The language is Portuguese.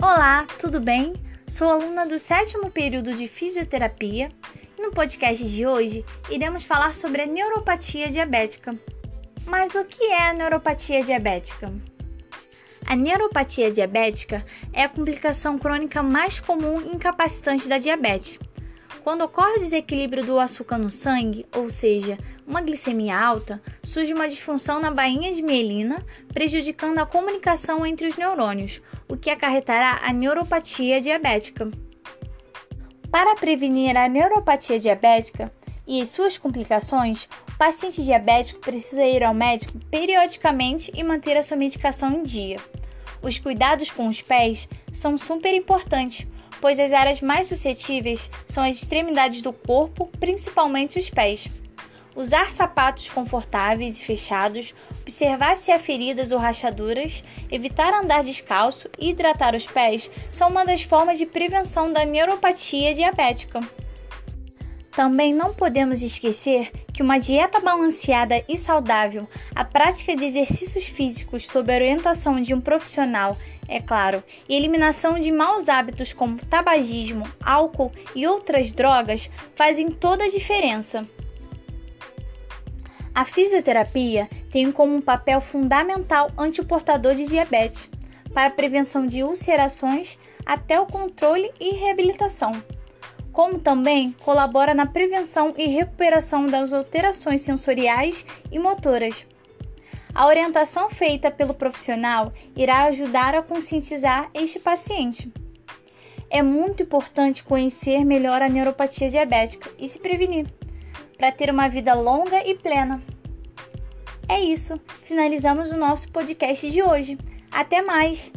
Olá, tudo bem? Sou aluna do sétimo período de fisioterapia e no podcast de hoje iremos falar sobre a neuropatia diabética. Mas o que é a neuropatia diabética? A neuropatia diabética é a complicação crônica mais comum e incapacitante da diabetes. Quando ocorre o desequilíbrio do açúcar no sangue, ou seja, uma glicemia alta, surge uma disfunção na bainha de mielina, prejudicando a comunicação entre os neurônios, o que acarretará a neuropatia diabética. Para prevenir a neuropatia diabética e as suas complicações, o paciente diabético precisa ir ao médico periodicamente e manter a sua medicação em dia. Os cuidados com os pés são super importantes pois as áreas mais suscetíveis são as extremidades do corpo, principalmente os pés. Usar sapatos confortáveis e fechados, observar se há feridas ou rachaduras, evitar andar descalço e hidratar os pés são uma das formas de prevenção da neuropatia diabética. Também não podemos esquecer que uma dieta balanceada e saudável, a prática de exercícios físicos sob a orientação de um profissional é claro, e eliminação de maus hábitos como tabagismo, álcool e outras drogas fazem toda a diferença. A fisioterapia tem como um papel fundamental ante o portador de diabetes, para a prevenção de ulcerações até o controle e reabilitação, como também colabora na prevenção e recuperação das alterações sensoriais e motoras. A orientação feita pelo profissional irá ajudar a conscientizar este paciente. É muito importante conhecer melhor a neuropatia diabética e se prevenir, para ter uma vida longa e plena. É isso, finalizamos o nosso podcast de hoje. Até mais!